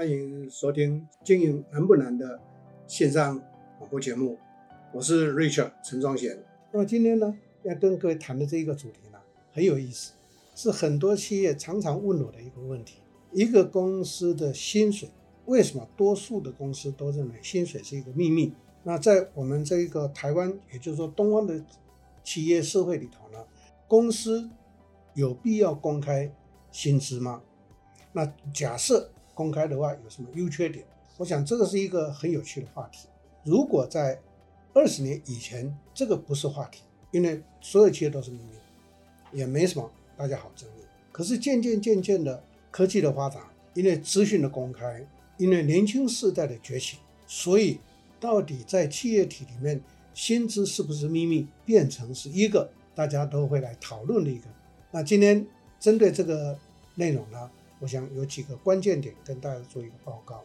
欢迎收听《经营难不难》的线上广播节目，我是 Richard 陈庄贤。那么今天呢，要跟各位谈的这一个主题呢，很有意思，是很多企业常常问我的一个问题：一个公司的薪水，为什么多数的公司都认为薪水是一个秘密？那在我们这一个台湾，也就是说东方的企业社会里头呢，公司有必要公开薪资吗？那假设公开的话，有什么优缺点？我想这个是一个很有趣的话题。如果在二十年以前，这个不是话题，因为所有企业都是秘密，也没什么大家好争议。可是渐渐渐渐的，科技的发展，因为资讯的公开，因为年轻世代的崛起，所以到底在企业体里面，薪资是不是秘密，变成是一个大家都会来讨论的一个。那今天针对这个内容呢，我想有几个关键点跟大家做一个报告。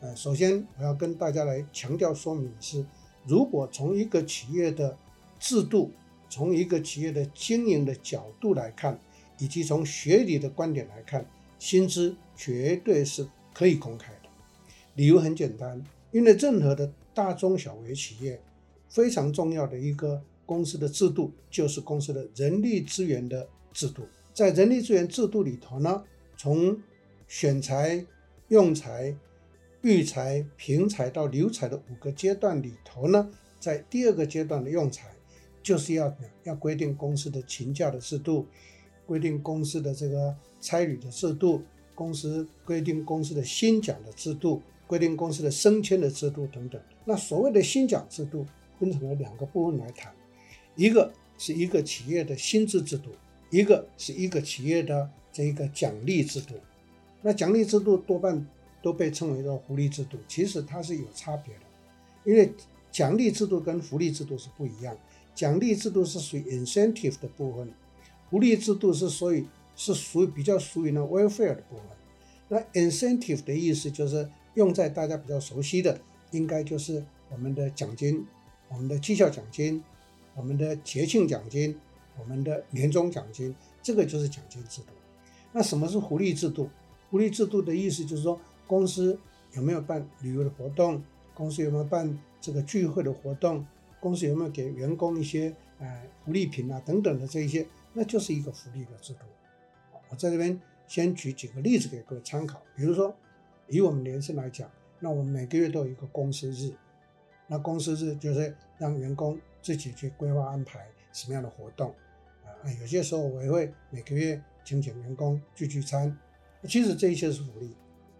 呃，首先我要跟大家来强调说明的是，如果从一个企业的制度，从一个企业的经营的角度来看，以及从学理的观点来看，薪资绝对是可以公开的。理由很简单，因为任何的大中小微企业，非常重要的一个公司的制度，就是公司的人力资源的制度。在人力资源制度里头呢，从选材、用材、育才、评材到留才的五个阶段里头呢，在第二个阶段的用材，就是要要规定公司的勤假的制度，规定公司的这个差旅的制度，公司规定公司的薪奖的制度，规定公司的升迁的制度等等。那所谓的薪奖制度分成了两个部分来谈，一个是一个企业的薪资制度，一个是一个企业的。这一个奖励制度，那奖励制度多半都被称为叫福利制度，其实它是有差别的，因为奖励制度跟福利制度是不一样，奖励制度是属于 incentive 的部分，福利制度是属于是属于比较属于呢 welfare 的部分。那 incentive 的意思就是用在大家比较熟悉的，应该就是我们的奖金、我们的绩效奖金、我们的节庆奖金、我们的年终奖金，这个就是奖金制度。那什么是福利制度？福利制度的意思就是说，公司有没有办旅游的活动？公司有没有办这个聚会的活动？公司有没有给员工一些呃福利品啊等等的这一些？那就是一个福利的制度。我在这边先举几个例子给各位参考。比如说，以我们联圣来讲，那我们每个月都有一个公司日，那公司日就是让员工自己去规划安排什么样的活动啊。有些时候我也会每个月。请请员工聚聚餐，其实这一切是福利，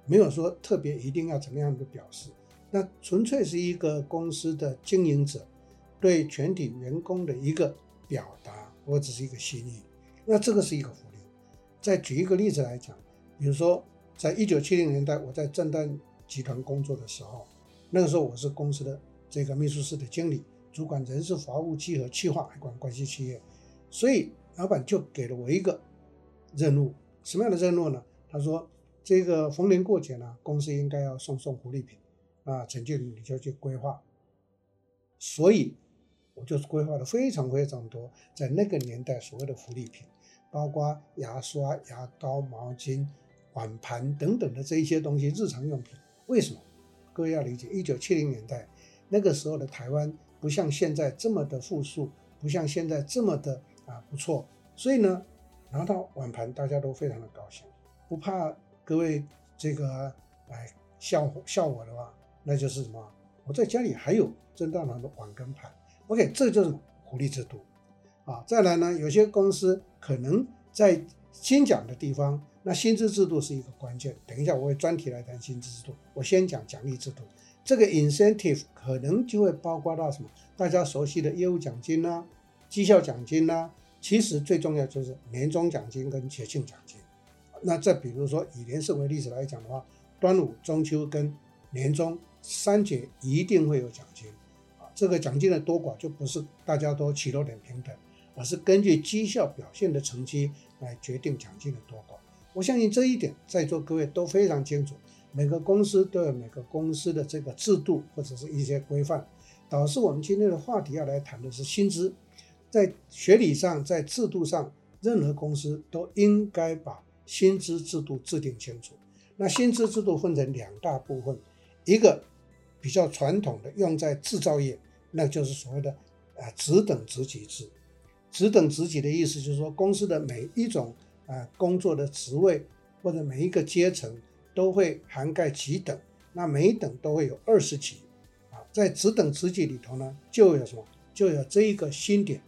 没有说特别一定要怎么样的表示，那纯粹是一个公司的经营者对全体员工的一个表达或者是一个心意，那这个是一个福利。再举一个例子来讲，比如说在一九七零年代，我在正旦集团工作的时候，那个时候我是公司的这个秘书室的经理，主管人事、法务、稽核、企划，还管关系企业，所以老板就给了我一个。任务什么样的任务呢？他说：“这个逢年过节呢，公司应该要送送福利品啊，陈经理你就去规划。”所以，我就是规划了非常非常多，在那个年代所谓的福利品，包括牙刷、牙膏、毛巾、碗盘等等的这一些东西，日常用品。为什么？各位要理解，一九七零年代那个时候的台湾不像现在这么的富庶，不像现在这么的啊不错，所以呢。拿到碗盘，大家都非常的高兴，不怕各位这个来笑笑我的话，那就是什么？我在家里还有正当的碗跟盘。OK，这就是福利制度啊。再来呢，有些公司可能在薪奖的地方，那薪资制度是一个关键。等一下我会专题来谈薪资制度。我先讲奖励制度，这个 incentive 可能就会包括到什么？大家熟悉的业务奖金呐，绩效奖金呐。其实最重要就是年终奖金跟节庆奖金。那再比如说以联圣为例子来讲的话，端午、中秋跟年终三节一定会有奖金啊。这个奖金的多寡就不是大家都起落点平等，而是根据绩效表现的成绩来决定奖金的多寡。我相信这一点在座各位都非常清楚。每个公司都有每个公司的这个制度或者是一些规范，导致我们今天的话题要来谈的是薪资。在学理上，在制度上，任何公司都应该把薪资制度制定清楚。那薪资制度分成两大部分，一个比较传统的用在制造业，那就是所谓的啊职等职级制。职等职级的意思就是说，公司的每一种啊工作的职位或者每一个阶层都会涵盖几等，那每一等都会有二十级啊，在职等职级里头呢，就有什么？就有这一个薪点。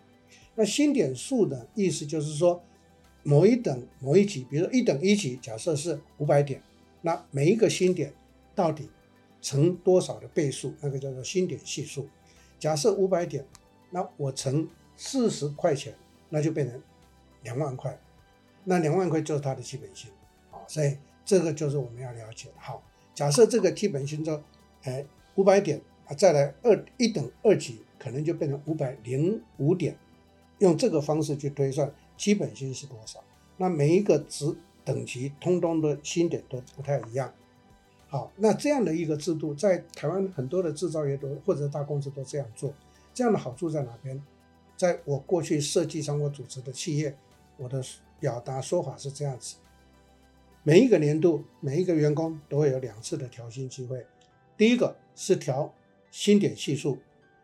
那星点数的意思就是说，某一等某一级，比如说一等一级，假设是五百点。那每一个星点到底乘多少的倍数？那个叫做星点系数。假设五百点，那我乘四十块钱，那就变成两万块。那两万块就是它的基本薪。好，所以这个就是我们要了解的。好，假设这个基本薪就哎五百点啊，再来二一等二级，可能就变成五百零五点。用这个方式去推算基本薪是多少？那每一个职。等级通通的薪点都不太一样，好，那这样的一个制度在台湾很多的制造业都或者大公司都这样做，这样的好处在哪边？在我过去设计上我组织的企业，我的表达说法是这样子：每一个年度每一个员工都会有两次的调薪机会，第一个是调薪点系数，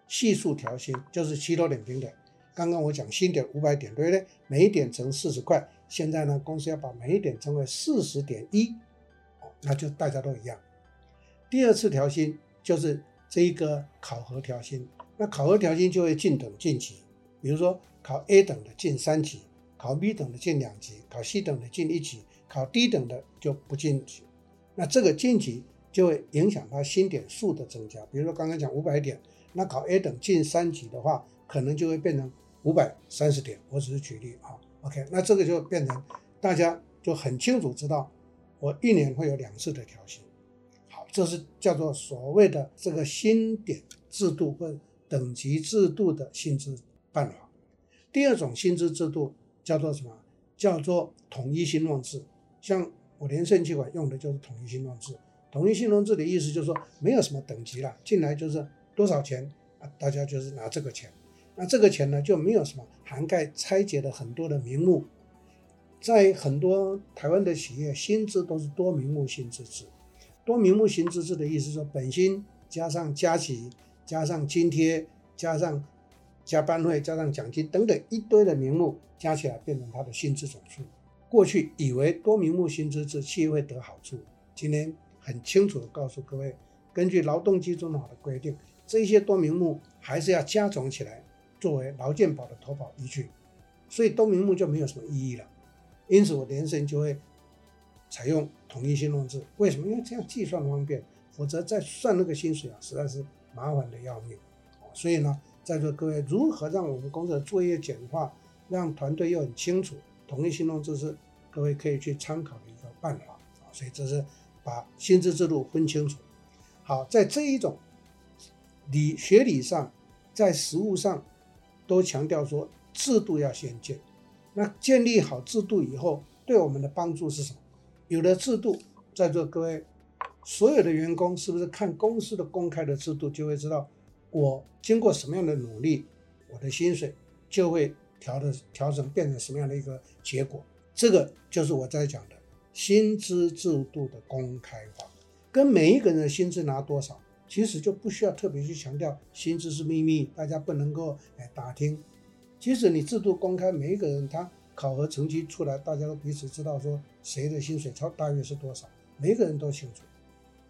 系数调薪就是七多点平点。刚刚我讲新点五百点，对不对？每一点乘四十块。现在呢，公司要把每一点乘为四十点一，那就大家都一样。第二次调薪就是这一个考核调薪，那考核调薪就会进等晋级，比如说考 A 等的进三级，考 B 等的进两级，考 C 等的进一级，考 D 等的就不晋级。那这个晋级就会影响它薪点数的增加。比如说刚刚讲五百点，那考 A 等进三级的话，可能就会变成五百三十点。我只是举例啊。OK，那这个就变成大家就很清楚知道，我一年会有两次的调薪。好，这是叫做所谓的这个薪点制度或等级制度的薪资办法。第二种薪资制度叫做什么？叫做统一薪俸制。像我联圣企管用的就是统一薪俸制。统一薪俸制的意思就是说，没有什么等级了，进来就是多少钱啊，大家就是拿这个钱。那这个钱呢，就没有什么涵盖拆解的很多的名目，在很多台湾的企业，薪资都是多名目薪资制。多名目薪资制的意思说，本薪加上加给，加上津贴，加上加班费，加上奖金等等一堆的名目，加起来变成他的薪资总数。过去以为多名目薪资制企业会得好处，今天很清楚的告诉各位，根据劳动基准法的规定，这些多名目还是要加总起来。作为劳健保的投保依据，所以东明目就没有什么意义了。因此，我联圣就会采用统一薪俸制。为什么？因为这样计算方便，否则再算那个薪水啊，实在是麻烦的要命。所以呢，在座各位如何让我们公司的作业简化，让团队又很清楚，统一薪俸制是各位可以去参考的一个办法。所以这是把薪资制度分清楚。好，在这一种理学理上，在实务上。都强调说制度要先建，那建立好制度以后，对我们的帮助是什么？有了制度，在座各位所有的员工是不是看公司的公开的制度，就会知道我经过什么样的努力，我的薪水就会调的调整变成什么样的一个结果？这个就是我在讲的薪资制度的公开化，跟每一个人的薪资拿多少。其实就不需要特别去强调薪资是秘密，大家不能够来打听。即使你制度公开，每一个人他考核成绩出来，大家都彼此知道说谁的薪水超大约是多少，每一个人都清楚。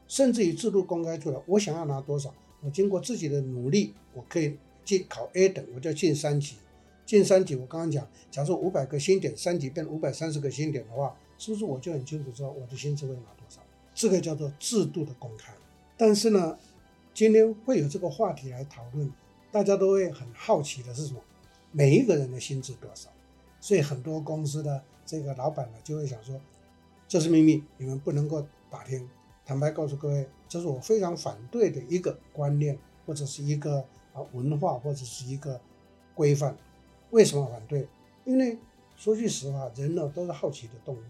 甚至于制度公开出来，我想要拿多少，我经过自己的努力，我可以进考 A 等，我就进三级。进三级，我刚刚讲，假设五百个薪点，三级变五百三十个薪点的话，是不是我就很清楚知道我的薪资会拿多少？这个叫做制度的公开。但是呢，今天会有这个话题来讨论，大家都会很好奇的是什么？每一个人的薪资多少？所以很多公司的这个老板呢，就会想说，这是秘密，你们不能够打听。坦白告诉各位，这是我非常反对的一个观念，或者是一个啊文化，或者是一个规范。为什么反对？因为说句实话，人呢都是好奇的动物，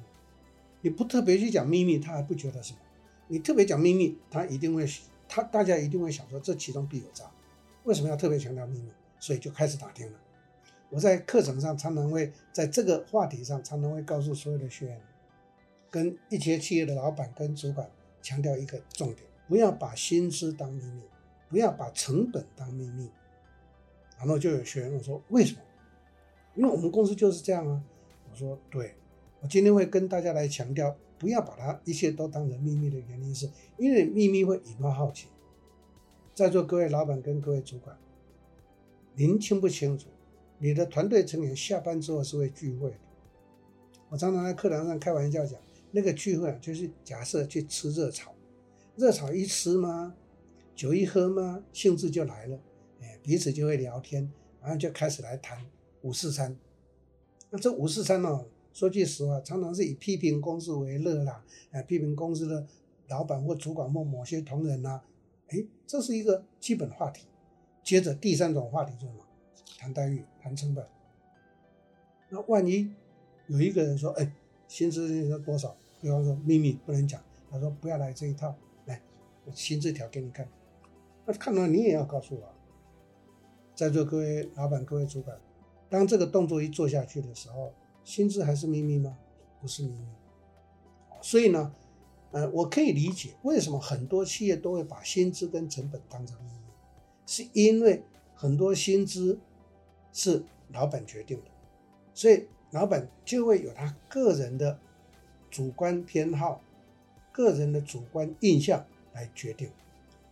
你不特别去讲秘密，他还不觉得什么；你特别讲秘密，他一定会。他大家一定会想说，这其中必有诈，为什么要特别强调秘密？所以就开始打听了。我在课程上常常会在这个话题上常常会告诉所有的学员，跟一些企业的老板跟主管强调一个重点：不要把薪资当秘密，不要把成本当秘密。然后就有学员问说：“为什么？”因为我们公司就是这样啊。我说：“对，我今天会跟大家来强调，不要把它一切都当成秘密的原因是，因为秘密会引发好奇。在座各位老板跟各位主管，您清不清楚，你的团队成员下班之后是会聚会的？我常常在课堂上开玩笑讲。”那个聚会啊，就是假设去吃热炒，热炒一吃嘛，酒一喝嘛，兴致就来了，哎，彼此就会聊天，然后就开始来谈五四三。那这五四三呢，说句实话，常常是以批评公司为乐啦，哎，批评公司的老板或主管或某些同仁呐、啊，哎，这是一个基本话题。接着第三种话题就是什么？谈待遇，谈成本。那万一有一个人说，哎。薪资是多少？比方说秘密不能讲。他说不要来这一套，来，我薪资条给你看。那看到你也要告诉我。在座各位老板、各位主管，当这个动作一做下去的时候，薪资还是秘密吗？不是秘密。所以呢，呃，我可以理解为什么很多企业都会把薪资跟成本当成秘密，是因为很多薪资是老板决定的，所以。老板就会有他个人的主观偏好、个人的主观印象来决定，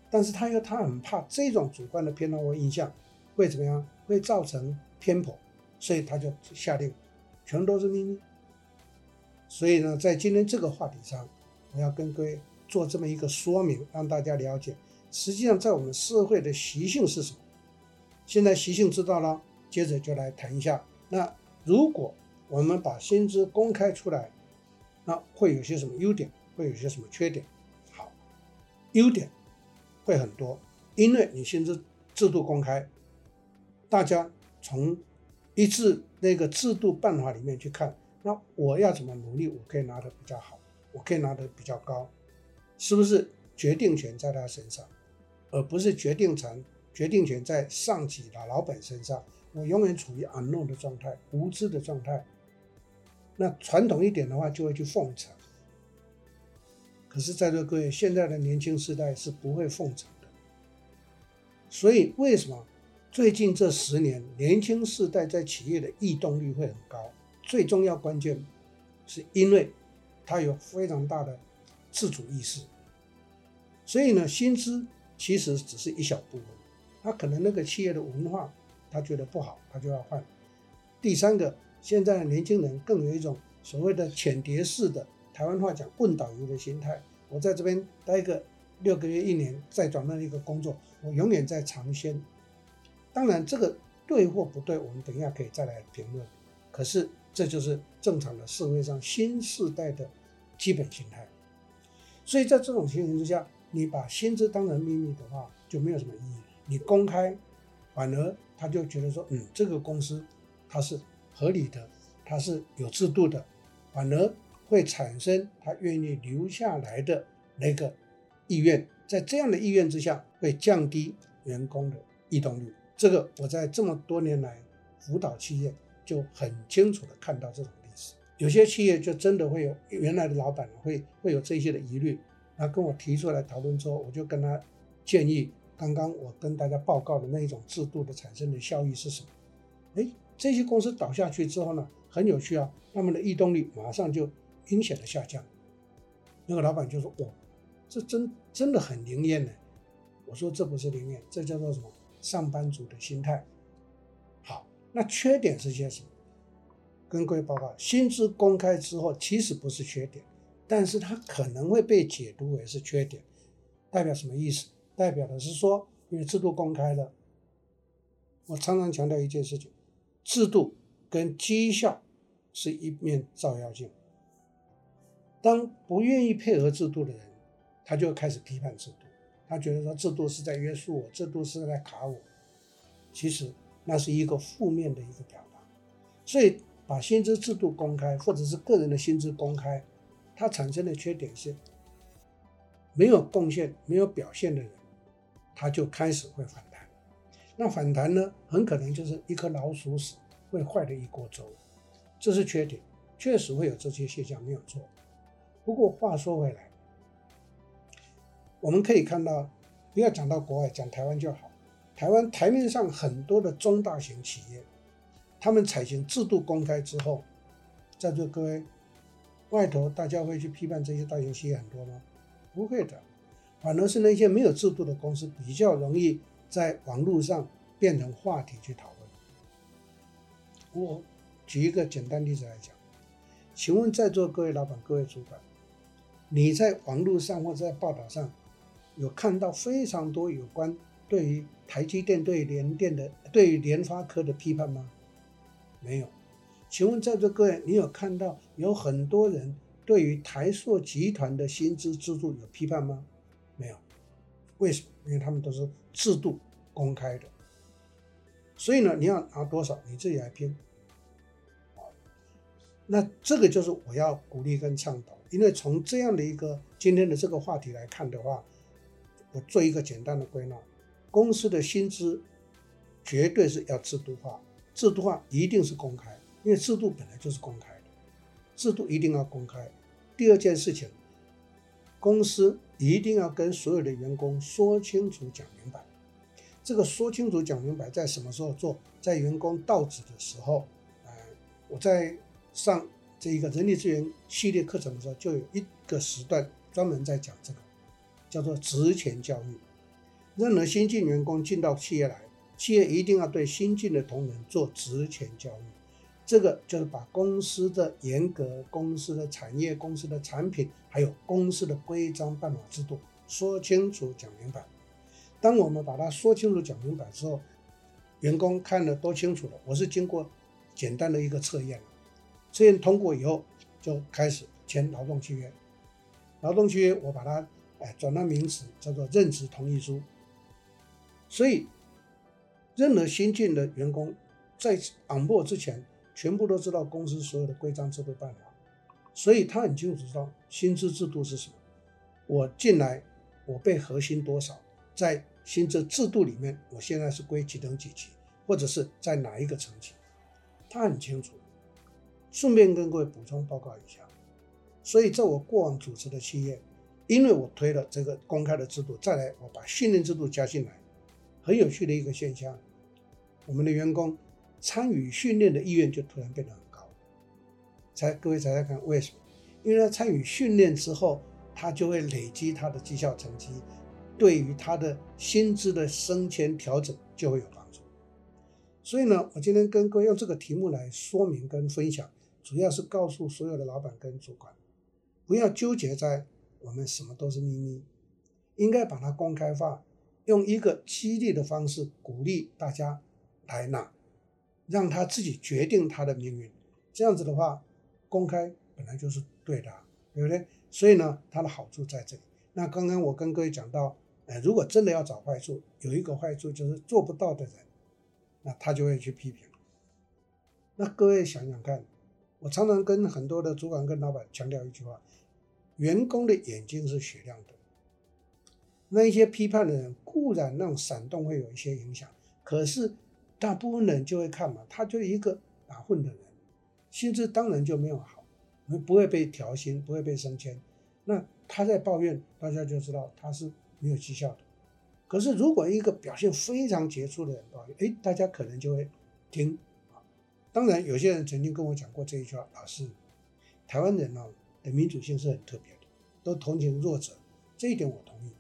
但是他又他很怕这种主观的偏好或印象会怎么样，会造成偏颇，所以他就下令全都是秘密。所以呢，在今天这个话题上，我要跟各位做这么一个说明，让大家了解，实际上在我们社会的习性是什么。现在习性知道了，接着就来谈一下，那如果我们把薪资公开出来，那会有些什么优点？会有些什么缺点？好，优点会很多，因为你薪资制度公开，大家从一致那个制度办法里面去看，那我要怎么努力，我可以拿得比较好，我可以拿得比较高，是不是决定权在他身上，而不是决定权决定权在上级的老板身上？我永远处于 unknown 的状态，无知的状态。那传统一点的话，就会去奉承。可是，在座各位，现在的年轻世代是不会奉承的。所以，为什么最近这十年，年轻世代在企业的异动率会很高？最重要关键，是因为他有非常大的自主意识。所以呢，薪资其实只是一小部分。他可能那个企业的文化，他觉得不好，他就要换。第三个。现在的年轻人更有一种所谓的浅碟式的台湾话讲“问导游”的心态。我在这边待个六个月、一年，再转换一个工作，我永远在尝鲜。当然，这个对或不对，我们等一下可以再来评论。可是，这就是正常的社会上新时代的基本心态。所以在这种情形之下，你把薪资当成秘密的话，就没有什么意义。你公开，反而他就觉得说，嗯，这个公司它是。合理的，它是有制度的，反而会产生他愿意留下来的那个意愿。在这样的意愿之下，会降低员工的异动率。这个我在这么多年来辅导企业就很清楚的看到这种例子。有些企业就真的会有原来的老板会会有这些的疑虑，他跟我提出来讨论之后，我就跟他建议，刚刚我跟大家报告的那一种制度的产生的效益是什么？诶。这些公司倒下去之后呢，很有趣啊，他们的异动率马上就明显的下降。那个老板就说：“哇，这真真的很灵验呢。”我说：“这不是灵验，这叫做什么？上班族的心态。”好，那缺点是些什么？跟各位报告，薪资公开之后其实不是缺点，但是它可能会被解读为是缺点，代表什么意思？代表的是说，因为制度公开了，我常常强调一件事情。制度跟绩效是一面照妖镜。当不愿意配合制度的人，他就开始批判制度，他觉得说制度是在约束我，制度是在卡我。其实那是一个负面的一个表达。所以把薪资制度公开，或者是个人的薪资公开，它产生的缺点是，没有贡献、没有表现的人，他就开始会反弹。那反弹呢，很可能就是一颗老鼠屎会坏了一锅粥，这是缺点，确实会有这些现象，没有错。不过话说回来，我们可以看到，不要讲到国外，讲台湾就好。台湾台面上很多的中大型企业，他们采行制度公开之后，在座各位，外头大家会去批判这些大型企业很多吗？不会的，反而是那些没有制度的公司比较容易在网络上变成话题去讨论。我举一个简单例子来讲，请问在座各位老板、各位主管，你在网络上或者在报道上有看到非常多有关？对于台积电、对于联电的、对于联发科的批判吗？没有。请问在座各位，你有看到有很多人对于台塑集团的薪资制度有批判吗？没有。为什么？因为他们都是制度公开的。所以呢，你要拿多少，你自己来拼。那这个就是我要鼓励跟倡导，因为从这样的一个今天的这个话题来看的话，我做一个简单的归纳。公司的薪资绝对是要制度化，制度化一定是公开，因为制度本来就是公开的，制度一定要公开。第二件事情，公司一定要跟所有的员工说清楚、讲明白。这个说清楚、讲明白，在什么时候做？在员工到职的时候。呃，我在上这一个人力资源系列课程的时候，就有一个时段专门在讲这个，叫做职前教育。任何新进员工进到企业来，企业一定要对新进的同仁做职前教育。这个就是把公司的严格、公司的产业、公司的产品，还有公司的规章办法制度说清楚、讲明白。当我们把它说清楚、讲明白之后，员工看得都清楚了。我是经过简单的一个测验，测验通过以后，就开始签劳动契约。劳动契约我把它哎转到名词，叫做任职同意书。所以，任何新进的员工在 on board 之前，全部都知道公司所有的规章制度办法，所以他很清楚知道薪资制度是什么。我进来，我被核心多少，在薪资制度里面，我现在是归几等几级，或者是在哪一个层级，他很清楚。顺便跟各位补充报告一下，所以在我过往主持的企业，因为我推了这个公开的制度，再来我把训练制度加进来。很有趣的一个现象，我们的员工参与训练的意愿就突然变得很高。才各位猜猜看为什么？因为他参与训练之后，他就会累积他的绩效成绩，对于他的薪资的升迁调整就会有帮助。所以呢，我今天跟各位用这个题目来说明跟分享，主要是告诉所有的老板跟主管，不要纠结在我们什么都是秘密，应该把它公开化。用一个激励的方式鼓励大家来拿，让他自己决定他的命运。这样子的话，公开本来就是对的，对不对？所以呢，它的好处在这里。那刚刚我跟各位讲到，呃，如果真的要找坏处，有一个坏处就是做不到的人，那他就会去批评。那各位想想看，我常常跟很多的主管跟老板强调一句话：员工的眼睛是雪亮的。那一些批判的人固然那种闪动会有一些影响，可是大部分人就会看嘛，他就是一个打混的人，薪资当然就没有好，不会被调薪，不会被升迁。那他在抱怨，大家就知道他是没有绩效的。可是如果一个表现非常杰出的人抱怨，哎，大家可能就会听。当然，有些人曾经跟我讲过这一句话，老师，台湾人呢民主性是很特别的，都同情弱者，这一点我同意。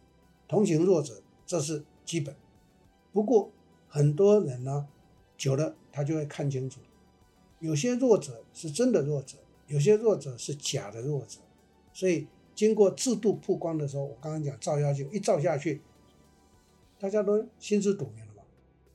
同情弱者，这是基本。不过很多人呢，久了他就会看清楚，有些弱者是真的弱者，有些弱者是假的弱者。所以经过制度曝光的时候，我刚刚讲照妖镜一照下去，大家都心知肚明了嘛。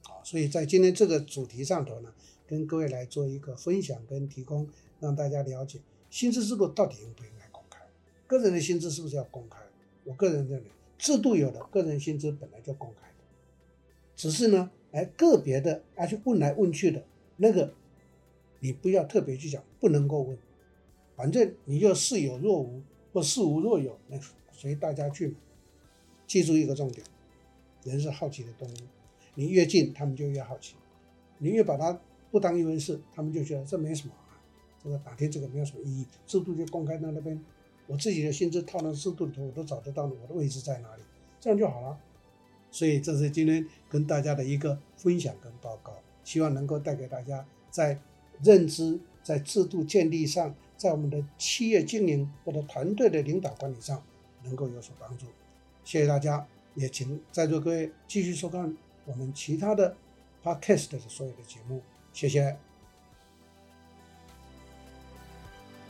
好，所以在今天这个主题上头呢，跟各位来做一个分享跟提供，让大家了解薪资制度到底应不应该公开，个人的薪资是不是要公开？我个人认为。制度有的，个人薪资本来就公开的，只是呢，哎，个别的啊去问来问去的那个，你不要特别去讲，不能够问，反正你就似有若无或似无若有，那随大家去。记住一个重点，人是好奇的动物，你越近，他们就越好奇，你越把它不当一回事，他们就觉得这没什么，这个打听这个没有什么意义，制度就公开在那边，我自己的薪资套到制度里头，我都找得到我的位置在哪里，这样就好了。所以这是今天跟大家的一个分享跟报告，希望能够带给大家在认知、在制度建立上，在我们的企业经营或者团队的领导管理上能够有所帮助。谢谢大家，也请在座各位继续收看我们其他的 Podcast 的所有的节目。谢谢，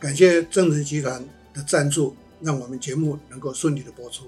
感谢正直集团的赞助，让我们节目能够顺利的播出。